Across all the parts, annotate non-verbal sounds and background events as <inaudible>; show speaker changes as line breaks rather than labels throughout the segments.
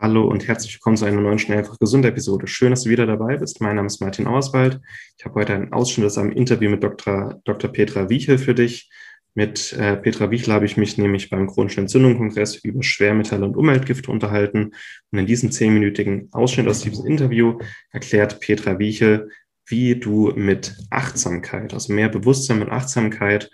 Hallo und herzlich willkommen zu einer neuen Schnell einfach gesund Episode. Schön, dass du wieder dabei bist. Mein Name ist Martin Auerswald. Ich habe heute einen Ausschnitt aus einem Interview mit Dr. Dr. Petra Wiechel für dich. Mit äh, Petra Wiechel habe ich mich nämlich beim chronischen Entzündungskongress über Schwermetalle und Umweltgifte unterhalten. Und in diesem zehnminütigen Ausschnitt aus diesem Interview erklärt Petra Wiechel, wie du mit Achtsamkeit, also mehr Bewusstsein und Achtsamkeit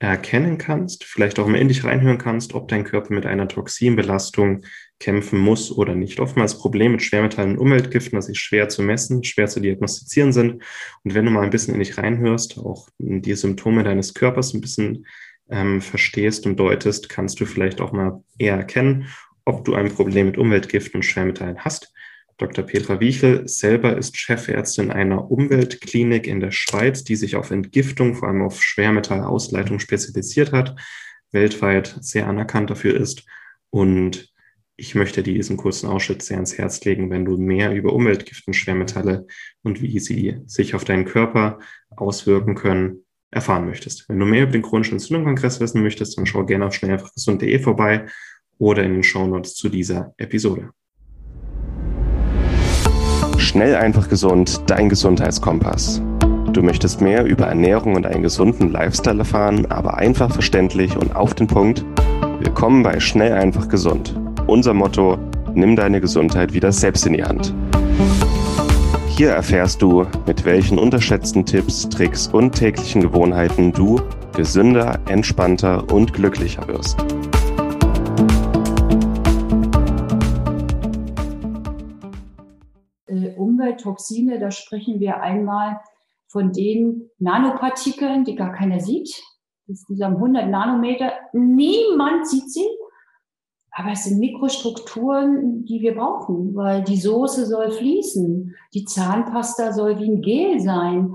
erkennen kannst, vielleicht auch mal in dich reinhören kannst, ob dein Körper mit einer Toxinbelastung kämpfen muss oder nicht. Oftmals Probleme mit Schwermetallen und Umweltgiften, dass sie schwer zu messen, schwer zu diagnostizieren sind. Und wenn du mal ein bisschen in dich reinhörst, auch die Symptome deines Körpers ein bisschen ähm, verstehst und deutest, kannst du vielleicht auch mal eher erkennen, ob du ein Problem mit Umweltgiften und Schwermetallen hast. Dr. Petra Wiechel selber ist Chefärztin einer Umweltklinik in der Schweiz, die sich auf Entgiftung, vor allem auf Schwermetallausleitung spezialisiert hat, weltweit sehr anerkannt dafür ist und ich möchte dir diesen kurzen Ausschnitt sehr ans Herz legen, wenn du mehr über Umweltgiften, Schwermetalle und wie sie sich auf deinen Körper auswirken können, erfahren möchtest. Wenn du mehr über den chronischen Entzündungskongress wissen möchtest, dann schau gerne auf schnelleinfachgesund.de vorbei oder in den Shownotes zu dieser Episode.
Schnell einfach gesund, dein Gesundheitskompass. Du möchtest mehr über Ernährung und einen gesunden Lifestyle erfahren, aber einfach verständlich und auf den Punkt? Willkommen bei Schnell einfach gesund unser Motto, nimm deine Gesundheit wieder selbst in die Hand. Hier erfährst du, mit welchen unterschätzten Tipps, Tricks und täglichen Gewohnheiten du gesünder, entspannter und glücklicher wirst.
Äh, Umwelttoxine, da sprechen wir einmal von den Nanopartikeln, die gar keiner sieht. Das dieser 100 Nanometer. Niemand sieht sie. Aber es sind Mikrostrukturen, die wir brauchen, weil die Soße soll fließen, die Zahnpasta soll wie ein Gel sein.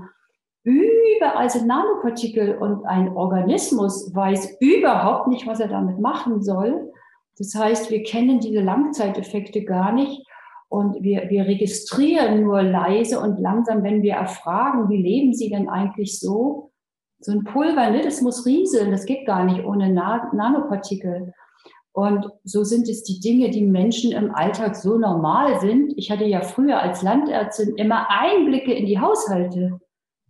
Überall sind Nanopartikel und ein Organismus weiß überhaupt nicht, was er damit machen soll. Das heißt, wir kennen diese Langzeiteffekte gar nicht und wir, wir registrieren nur leise und langsam, wenn wir erfragen, wie leben Sie denn eigentlich so? So ein Pulver, ne, das muss rieseln, das geht gar nicht ohne Nanopartikel. Und so sind es die Dinge, die Menschen im Alltag so normal sind. Ich hatte ja früher als Landärztin immer Einblicke in die Haushalte.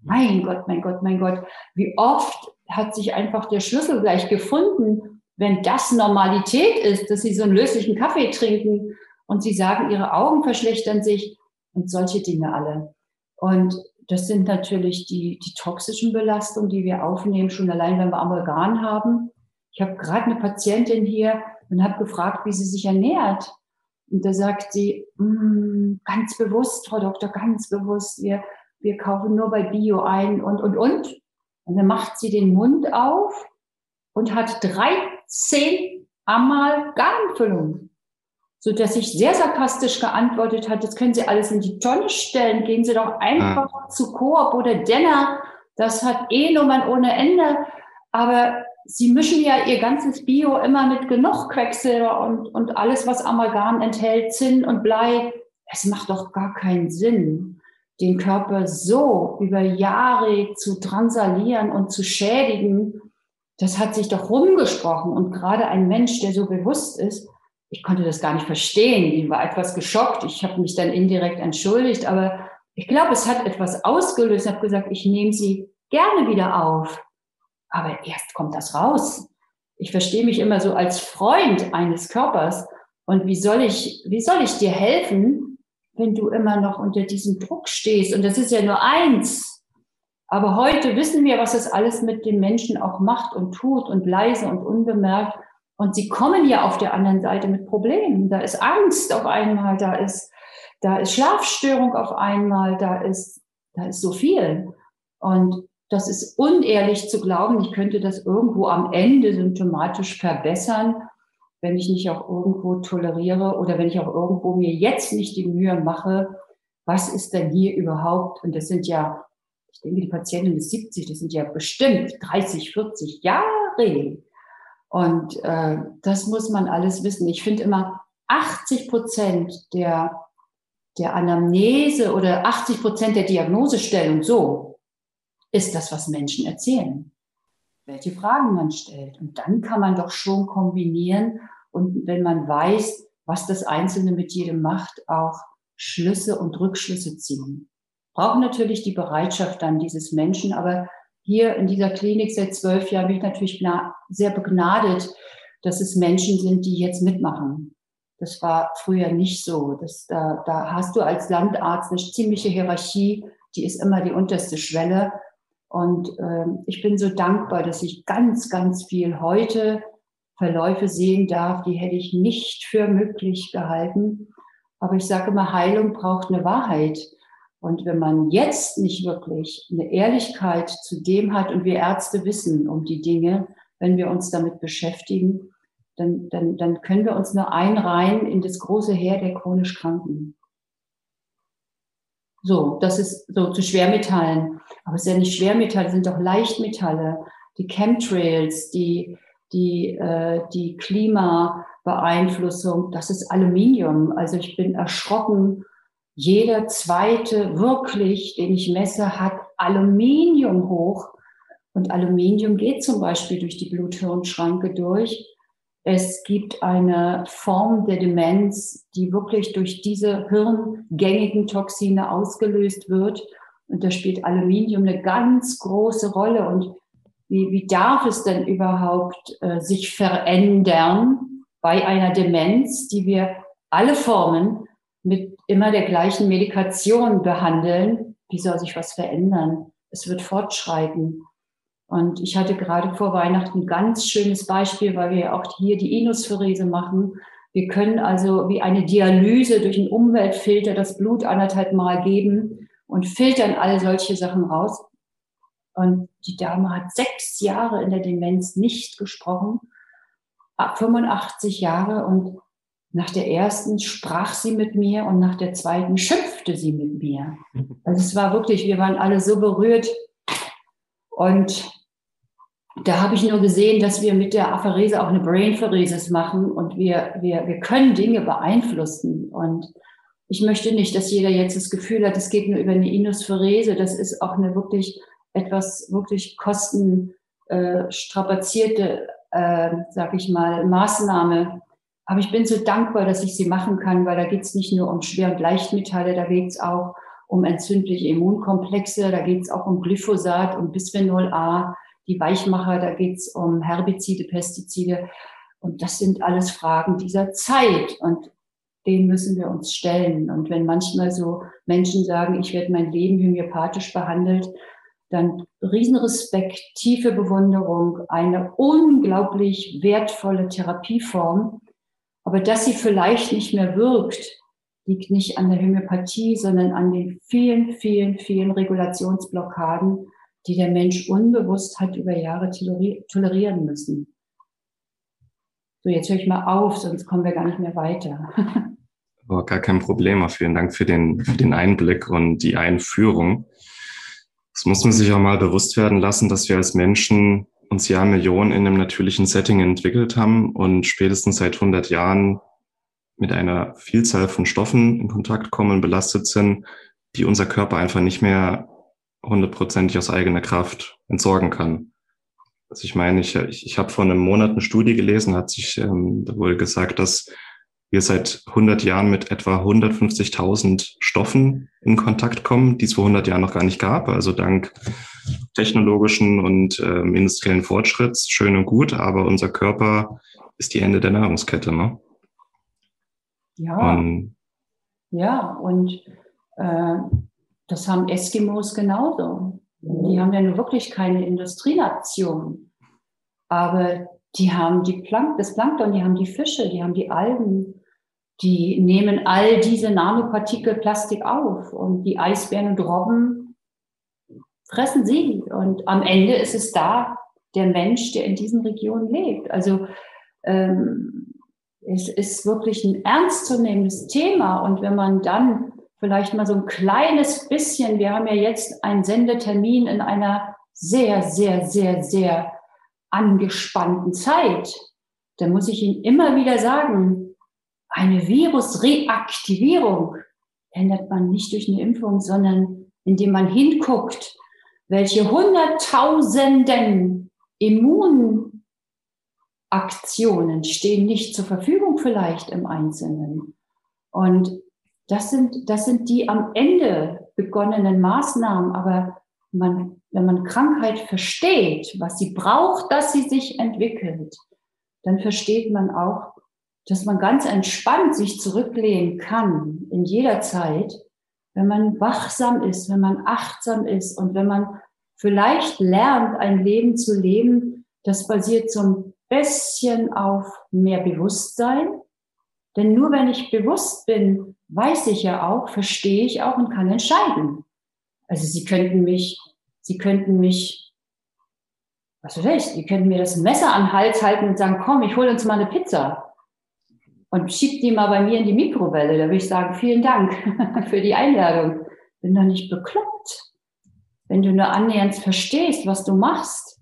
Mein Gott, mein Gott, mein Gott. Wie oft hat sich einfach der Schlüssel gleich gefunden, wenn das Normalität ist, dass sie so einen löslichen Kaffee trinken und sie sagen, ihre Augen verschlechtern sich und solche Dinge alle. Und das sind natürlich die, die toxischen Belastungen, die wir aufnehmen, schon allein, wenn wir Amalgam haben. Ich habe gerade eine Patientin hier, und habe gefragt, wie sie sich ernährt. Und da sagt sie, mm, ganz bewusst, Frau Doktor, ganz bewusst, wir, wir kaufen nur bei Bio ein und, und, und. Und dann macht sie den Mund auf und hat 13 Amalgamfüllungen. So dass ich sehr sarkastisch geantwortet hat, das können Sie alles in die Tonne stellen, gehen Sie doch einfach ah. zu Coop oder Denner, das hat eh Nummern ohne Ende. Aber Sie mischen ja Ihr ganzes Bio immer mit genug Quecksilber und, und alles, was Amalgam enthält, Zinn und Blei. Es macht doch gar keinen Sinn, den Körper so über Jahre zu drangsalieren und zu schädigen. Das hat sich doch rumgesprochen. Und gerade ein Mensch, der so bewusst ist, ich konnte das gar nicht verstehen. Ich war etwas geschockt. Ich habe mich dann indirekt entschuldigt. Aber ich glaube, es hat etwas ausgelöst. Ich habe gesagt, ich nehme sie gerne wieder auf. Aber erst kommt das raus. Ich verstehe mich immer so als Freund eines Körpers. Und wie soll ich, wie soll ich dir helfen, wenn du immer noch unter diesem Druck stehst? Und das ist ja nur eins. Aber heute wissen wir, was das alles mit dem Menschen auch macht und tut und leise und unbemerkt. Und sie kommen ja auf der anderen Seite mit Problemen. Da ist Angst auf einmal, da ist, da ist Schlafstörung auf einmal, da ist, da ist so viel. Und das ist unehrlich zu glauben, ich könnte das irgendwo am Ende symptomatisch verbessern, wenn ich nicht auch irgendwo toleriere oder wenn ich auch irgendwo mir jetzt nicht die Mühe mache, was ist denn hier überhaupt? Und das sind ja, ich denke, die Patientin ist 70, das sind ja bestimmt 30, 40 Jahre. Und äh, das muss man alles wissen. Ich finde immer 80 Prozent der, der Anamnese oder 80 Prozent der Diagnosestellung so ist das, was Menschen erzählen. Welche Fragen man stellt. Und dann kann man doch schon kombinieren. Und wenn man weiß, was das Einzelne mit jedem macht, auch Schlüsse und Rückschlüsse ziehen. Brauchen natürlich die Bereitschaft dann dieses Menschen, aber hier in dieser Klinik seit zwölf Jahren bin ich natürlich sehr begnadet, dass es Menschen sind, die jetzt mitmachen. Das war früher nicht so. Das, da, da hast du als Landarzt eine ziemliche Hierarchie, die ist immer die unterste Schwelle. Und ähm, ich bin so dankbar, dass ich ganz, ganz viel heute Verläufe sehen darf, die hätte ich nicht für möglich gehalten. Aber ich sage immer, Heilung braucht eine Wahrheit. Und wenn man jetzt nicht wirklich eine Ehrlichkeit zu dem hat, und wir Ärzte wissen um die Dinge, wenn wir uns damit beschäftigen, dann, dann, dann können wir uns nur einreihen in das große Heer der chronisch Kranken. So, das ist so zu Schwermetallen. Aber es ist ja nicht Schwermetalle, es sind doch Leichtmetalle. Die Chemtrails, die, die, äh, die Klimabeeinflussung, das ist Aluminium. Also ich bin erschrocken. Jeder zweite wirklich, den ich messe, hat Aluminium hoch. Und Aluminium geht zum Beispiel durch die Blut-Hirn-Schranke durch. Es gibt eine Form der Demenz, die wirklich durch diese hirngängigen Toxine ausgelöst wird. Und da spielt Aluminium eine ganz große Rolle. Und wie, wie darf es denn überhaupt äh, sich verändern bei einer Demenz, die wir alle Formen mit immer der gleichen Medikation behandeln? Wie soll sich was verändern? Es wird fortschreiten. Und ich hatte gerade vor Weihnachten ein ganz schönes Beispiel, weil wir auch hier die Inuspherese machen. Wir können also wie eine Dialyse durch einen Umweltfilter das Blut anderthalb Mal geben und filtern all solche Sachen raus. Und die Dame hat sechs Jahre in der Demenz nicht gesprochen, 85 Jahre und nach der ersten sprach sie mit mir und nach der zweiten schimpfte sie mit mir. <laughs> Also es war wirklich, wir waren alle so berührt, und da habe ich nur gesehen, dass wir mit der Apherese auch eine Brainpheresis machen und wir, wir, wir können Dinge beeinflussen. Und ich möchte nicht, dass jeder jetzt das Gefühl hat, es geht nur über eine Inuspherese. Das ist auch eine wirklich etwas wirklich kostenstrapazierte, äh, äh, sag ich mal, Maßnahme. Aber ich bin so dankbar, dass ich sie machen kann, weil da geht es nicht nur um Schwer- und Leichtmetalle, da geht es auch um entzündliche Immunkomplexe, da geht es auch um Glyphosat, um Bisphenol A, die Weichmacher, da geht es um Herbizide, Pestizide. Und das sind alles Fragen dieser Zeit. Und denen müssen wir uns stellen. Und wenn manchmal so Menschen sagen, ich werde mein Leben homöopathisch behandelt, dann Riesenrespekt, tiefe Bewunderung, eine unglaublich wertvolle Therapieform. Aber dass sie vielleicht nicht mehr wirkt, liegt nicht an der Homöopathie, sondern an den vielen, vielen, vielen Regulationsblockaden, die der Mensch unbewusst hat über Jahre tolerieren müssen. So, jetzt höre ich mal auf, sonst kommen wir gar nicht mehr weiter. <laughs>
Oh, gar kein Problem. Vielen Dank für den, für den Einblick und die Einführung. Es muss man sich auch mal bewusst werden lassen, dass wir als Menschen uns ja Millionen in einem natürlichen Setting entwickelt haben und spätestens seit 100 Jahren mit einer Vielzahl von Stoffen in Kontakt kommen, belastet sind, die unser Körper einfach nicht mehr hundertprozentig aus eigener Kraft entsorgen kann. Also ich meine, ich, ich, ich habe vor einem Monat eine Studie gelesen, hat sich ähm, wohl gesagt, dass wir seit 100 Jahren mit etwa 150.000 Stoffen in Kontakt kommen, die es vor 100 Jahren noch gar nicht gab. Also dank technologischen und ähm, industriellen Fortschritts, schön und gut, aber unser Körper ist die Ende der Nahrungskette. Ne?
Ja. Und, ja, und äh, das haben Eskimos genauso. Die haben ja nur wirklich keine Industrienation. Aber die haben die Plank das Plankton, die haben die Fische, die haben die Algen, die nehmen all diese Nanopartikel Plastik auf und die Eisbären und Robben fressen sie. Und am Ende ist es da der Mensch, der in diesen Regionen lebt. Also ähm, es ist wirklich ein ernstzunehmendes Thema. Und wenn man dann vielleicht mal so ein kleines bisschen, wir haben ja jetzt einen Sendetermin in einer sehr, sehr, sehr, sehr angespannten Zeit, dann muss ich Ihnen immer wieder sagen, eine Virusreaktivierung ändert man nicht durch eine Impfung, sondern indem man hinguckt, welche Hunderttausenden Immun Aktionen stehen nicht zur Verfügung vielleicht im Einzelnen. Und das sind, das sind die am Ende begonnenen Maßnahmen. Aber man, wenn man Krankheit versteht, was sie braucht, dass sie sich entwickelt, dann versteht man auch, dass man ganz entspannt sich zurücklehnen kann in jeder Zeit, wenn man wachsam ist, wenn man achtsam ist und wenn man vielleicht lernt, ein Leben zu leben, das basiert so ein bisschen auf mehr Bewusstsein. Denn nur wenn ich bewusst bin, weiß ich ja auch, verstehe ich auch und kann entscheiden. Also Sie könnten mich, Sie könnten mich, was weiß ich, Sie könnten mir das Messer an den Hals halten und sagen, komm, ich hole uns mal eine Pizza und schieb die mal bei mir in die Mikrowelle. Da würde ich sagen, vielen Dank <laughs> für die Einladung. Bin doch nicht bekloppt. Wenn du nur annähernd verstehst, was du machst.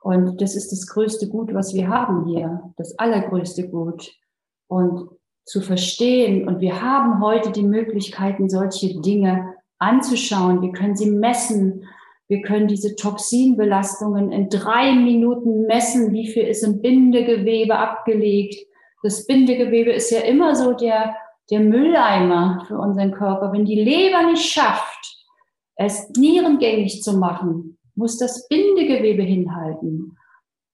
Und das ist das größte Gut, was wir haben hier. Das allergrößte Gut. Und zu verstehen. Und wir haben heute die Möglichkeiten, solche Dinge anzuschauen. Wir können sie messen. Wir können diese Toxinbelastungen in drei Minuten messen. Wie viel ist im Bindegewebe abgelegt? Das Bindegewebe ist ja immer so der, der Mülleimer für unseren Körper. Wenn die Leber nicht schafft, es nierengängig zu machen, muss das Bindegewebe hinhalten.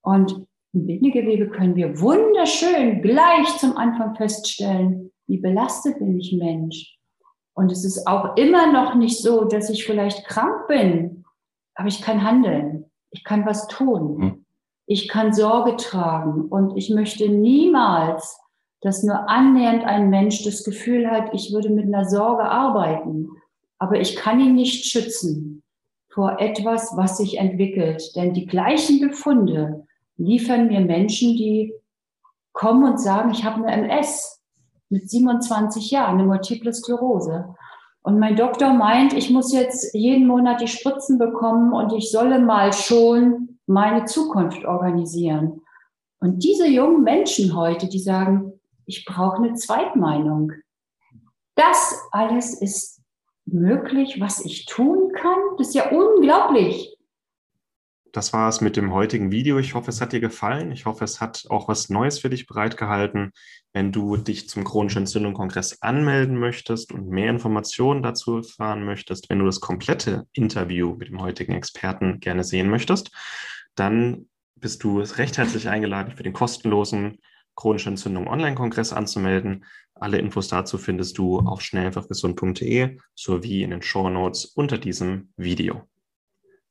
Und im Bindegewebe können wir wunderschön gleich zum Anfang feststellen, wie belastet bin ich Mensch. Und es ist auch immer noch nicht so, dass ich vielleicht krank bin, aber ich kann handeln. Ich kann was tun. Hm. Ich kann Sorge tragen. Und ich möchte niemals, dass nur annähernd ein Mensch das Gefühl hat, ich würde mit einer Sorge arbeiten. Aber ich kann ihn nicht schützen vor etwas, was sich entwickelt. Denn die gleichen Befunde, liefern mir Menschen, die kommen und sagen, ich habe eine MS mit 27 Jahren, eine Multiple Sklerose. Und mein Doktor meint, ich muss jetzt jeden Monat die Spritzen bekommen und ich solle mal schon meine Zukunft organisieren. Und diese jungen Menschen heute, die sagen, ich brauche eine Zweitmeinung. Das alles ist möglich, was ich tun kann. Das ist ja unglaublich
das war es mit dem heutigen Video. Ich hoffe, es hat dir gefallen. Ich hoffe, es hat auch was Neues für dich bereitgehalten. Wenn du dich zum chronischen Entzündung-Kongress anmelden möchtest und mehr Informationen dazu erfahren möchtest, wenn du das komplette Interview mit dem heutigen Experten gerne sehen möchtest, dann bist du recht herzlich eingeladen, für den kostenlosen chronische Entzündung Online-Kongress anzumelden. Alle Infos dazu findest du auf schnelleinfachgesund.de sowie in den Show Notes unter diesem Video.